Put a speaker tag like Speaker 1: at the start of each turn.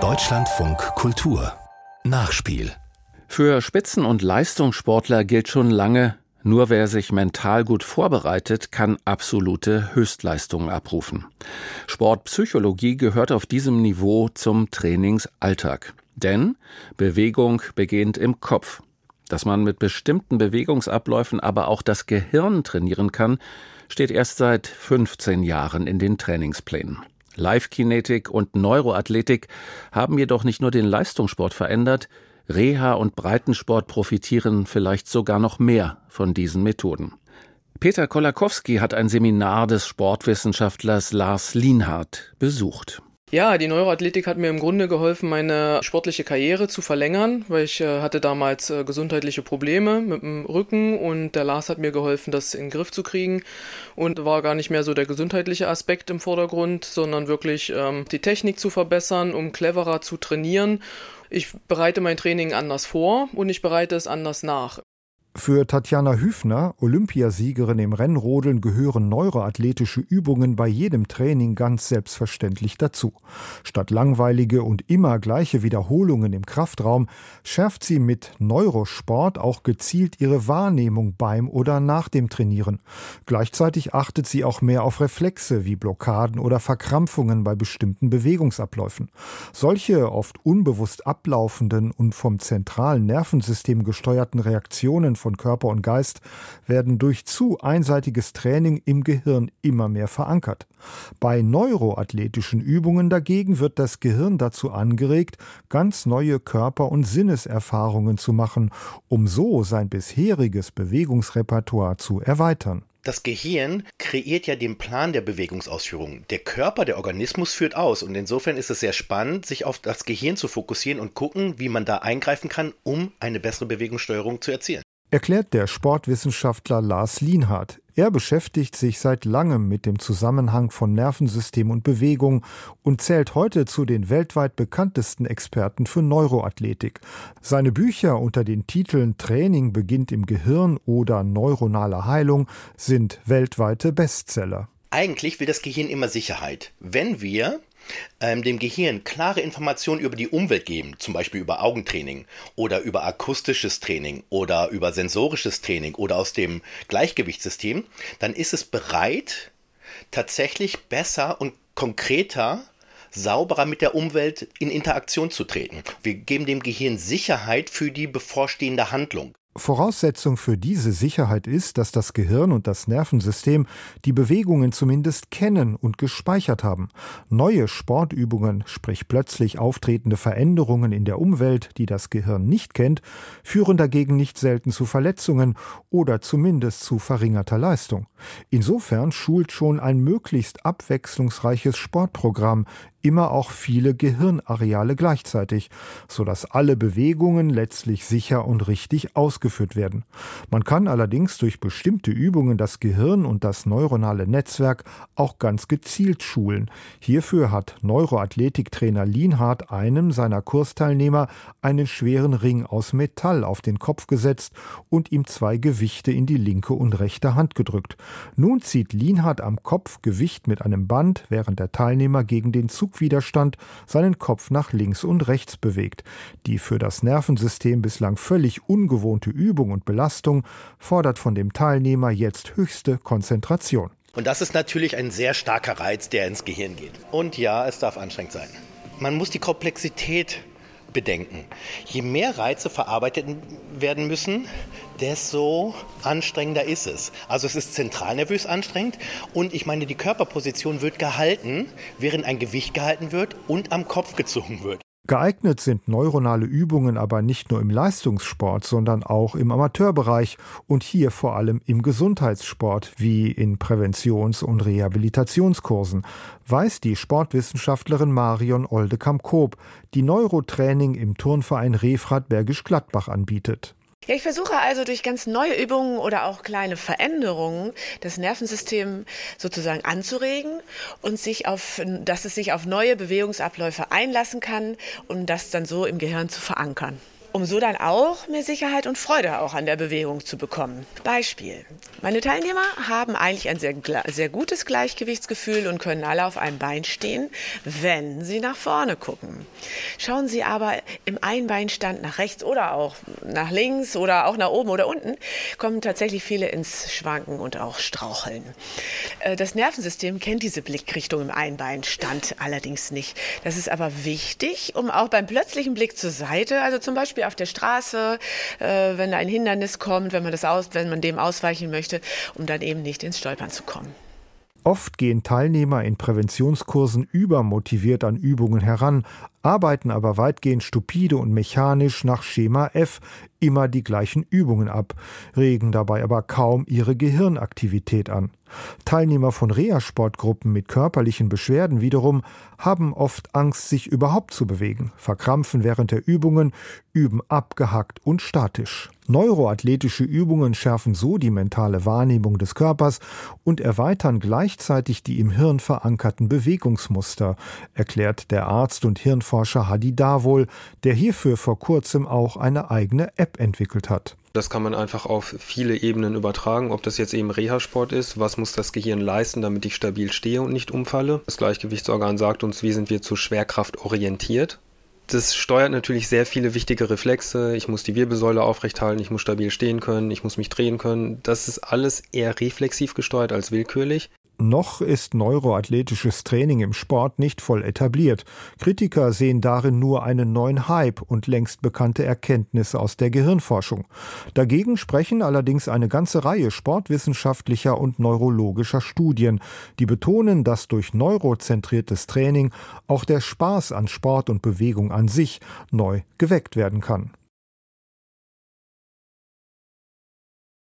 Speaker 1: Deutschlandfunk Kultur Nachspiel
Speaker 2: Für Spitzen- und Leistungssportler gilt schon lange, nur wer sich mental gut vorbereitet, kann absolute Höchstleistungen abrufen. Sportpsychologie gehört auf diesem Niveau zum Trainingsalltag. Denn Bewegung beginnt im Kopf. Dass man mit bestimmten Bewegungsabläufen aber auch das Gehirn trainieren kann, steht erst seit 15 Jahren in den Trainingsplänen. Live-Kinetik und Neuroathletik haben jedoch nicht nur den Leistungssport verändert, Reha und Breitensport profitieren vielleicht sogar noch mehr von diesen Methoden. Peter Kolakowski hat ein Seminar des Sportwissenschaftlers Lars Lienhardt besucht.
Speaker 3: Ja, die Neuroathletik hat mir im Grunde geholfen, meine sportliche Karriere zu verlängern, weil ich äh, hatte damals äh, gesundheitliche Probleme mit dem Rücken und der Lars hat mir geholfen, das in den Griff zu kriegen und war gar nicht mehr so der gesundheitliche Aspekt im Vordergrund, sondern wirklich ähm, die Technik zu verbessern, um cleverer zu trainieren. Ich bereite mein Training anders vor und ich bereite es anders nach.
Speaker 4: Für Tatjana Hüfner, Olympiasiegerin im Rennrodeln, gehören neuroathletische Übungen bei jedem Training ganz selbstverständlich dazu. Statt langweilige und immer gleiche Wiederholungen im Kraftraum schärft sie mit Neurosport auch gezielt ihre Wahrnehmung beim oder nach dem Trainieren. Gleichzeitig achtet sie auch mehr auf Reflexe wie Blockaden oder Verkrampfungen bei bestimmten Bewegungsabläufen. Solche oft unbewusst ablaufenden und vom zentralen Nervensystem gesteuerten Reaktionen von Körper und Geist werden durch zu einseitiges Training im Gehirn immer mehr verankert. Bei neuroathletischen Übungen dagegen wird das Gehirn dazu angeregt, ganz neue Körper- und Sinneserfahrungen zu machen, um so sein bisheriges Bewegungsrepertoire zu erweitern.
Speaker 5: Das Gehirn kreiert ja den Plan der Bewegungsausführung. Der Körper, der Organismus führt aus. Und insofern ist es sehr spannend, sich auf das Gehirn zu fokussieren und gucken, wie man da eingreifen kann, um eine bessere Bewegungssteuerung zu erzielen
Speaker 4: erklärt der Sportwissenschaftler Lars Lienhardt. Er beschäftigt sich seit langem mit dem Zusammenhang von Nervensystem und Bewegung und zählt heute zu den weltweit bekanntesten Experten für Neuroathletik. Seine Bücher unter den Titeln Training beginnt im Gehirn oder Neuronale Heilung sind weltweite Bestseller.
Speaker 5: Eigentlich will das Gehirn immer Sicherheit. Wenn wir ähm, dem Gehirn klare Informationen über die Umwelt geben, zum Beispiel über Augentraining oder über akustisches Training oder über sensorisches Training oder aus dem Gleichgewichtssystem, dann ist es bereit, tatsächlich besser und konkreter sauberer mit der Umwelt in Interaktion zu treten. Wir geben dem Gehirn Sicherheit für die bevorstehende Handlung.
Speaker 4: Voraussetzung für diese Sicherheit ist, dass das Gehirn und das Nervensystem die Bewegungen zumindest kennen und gespeichert haben. Neue Sportübungen, sprich plötzlich auftretende Veränderungen in der Umwelt, die das Gehirn nicht kennt, führen dagegen nicht selten zu Verletzungen oder zumindest zu verringerter Leistung. Insofern schult schon ein möglichst abwechslungsreiches Sportprogramm immer auch viele Gehirnareale gleichzeitig, so dass alle Bewegungen letztlich sicher und richtig ausgeführt werden. Man kann allerdings durch bestimmte Übungen das Gehirn und das neuronale Netzwerk auch ganz gezielt schulen. Hierfür hat Neuroathletiktrainer Lienhardt einem seiner Kursteilnehmer einen schweren Ring aus Metall auf den Kopf gesetzt und ihm zwei Gewichte in die linke und rechte Hand gedrückt. Nun zieht Lienhardt am Kopf Gewicht mit einem Band, während der Teilnehmer gegen den Zug Zugwiderstand seinen Kopf nach links und rechts bewegt. Die für das Nervensystem bislang völlig ungewohnte Übung und Belastung fordert von dem Teilnehmer jetzt höchste Konzentration.
Speaker 5: Und das ist natürlich ein sehr starker Reiz, der ins Gehirn geht. Und ja, es darf anstrengend sein. Man muss die Komplexität bedenken. Je mehr Reize verarbeitet werden müssen, desto anstrengender ist es. Also es ist zentralnervös anstrengend und ich meine, die Körperposition wird gehalten, während ein Gewicht gehalten wird und am Kopf gezogen wird.
Speaker 4: Geeignet sind neuronale Übungen aber nicht nur im Leistungssport, sondern auch im Amateurbereich und hier vor allem im Gesundheitssport wie in Präventions- und Rehabilitationskursen, weiß die Sportwissenschaftlerin Marion Oldekamp-Koop, die Neurotraining im Turnverein Refrat Bergisch Gladbach anbietet.
Speaker 6: Ja, ich versuche also durch ganz neue Übungen oder auch kleine Veränderungen das Nervensystem sozusagen anzuregen und sich auf, dass es sich auf neue Bewegungsabläufe einlassen kann, um das dann so im Gehirn zu verankern. Um so dann auch mehr Sicherheit und Freude auch an der Bewegung zu bekommen. Beispiel. Meine Teilnehmer haben eigentlich ein sehr, sehr gutes Gleichgewichtsgefühl und können alle auf einem Bein stehen, wenn sie nach vorne gucken. Schauen sie aber im Einbeinstand nach rechts oder auch nach links oder auch nach oben oder unten, kommen tatsächlich viele ins Schwanken und auch Straucheln. Äh, das Nervensystem kennt diese Blickrichtung im Einbeinstand allerdings nicht. Das ist aber wichtig, um auch beim plötzlichen Blick zur Seite, also zum Beispiel auf der Straße, äh, wenn da ein Hindernis kommt, wenn man, das aus, wenn man dem ausweichen möchte, um dann eben nicht ins Stolpern zu kommen.
Speaker 4: Oft gehen Teilnehmer in Präventionskursen übermotiviert an Übungen heran, arbeiten aber weitgehend stupide und mechanisch nach Schema F immer die gleichen Übungen ab, regen dabei aber kaum ihre Gehirnaktivität an. Teilnehmer von Reha-Sportgruppen mit körperlichen Beschwerden wiederum haben oft Angst, sich überhaupt zu bewegen, verkrampfen während der Übungen, üben abgehackt und statisch. Neuroathletische Übungen schärfen so die mentale Wahrnehmung des Körpers und erweitern gleichzeitig die im Hirn verankerten Bewegungsmuster, erklärt der Arzt und Hirnforscher Hadi Davol, der hierfür vor kurzem auch eine eigene App entwickelt hat.
Speaker 7: Das kann man einfach auf viele Ebenen übertragen, ob das jetzt eben Reha-Sport ist, was muss das Gehirn leisten, damit ich stabil stehe und nicht umfalle. Das Gleichgewichtsorgan sagt uns, wie sind wir zu Schwerkraft orientiert. Das steuert natürlich sehr viele wichtige Reflexe. Ich muss die Wirbelsäule aufrechthalten, ich muss stabil stehen können, ich muss mich drehen können. Das ist alles eher reflexiv gesteuert als willkürlich.
Speaker 4: Noch ist neuroathletisches Training im Sport nicht voll etabliert. Kritiker sehen darin nur einen neuen Hype und längst bekannte Erkenntnisse aus der Gehirnforschung. Dagegen sprechen allerdings eine ganze Reihe sportwissenschaftlicher und neurologischer Studien, die betonen, dass durch neurozentriertes Training auch der Spaß an Sport und Bewegung an sich neu geweckt werden kann.